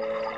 you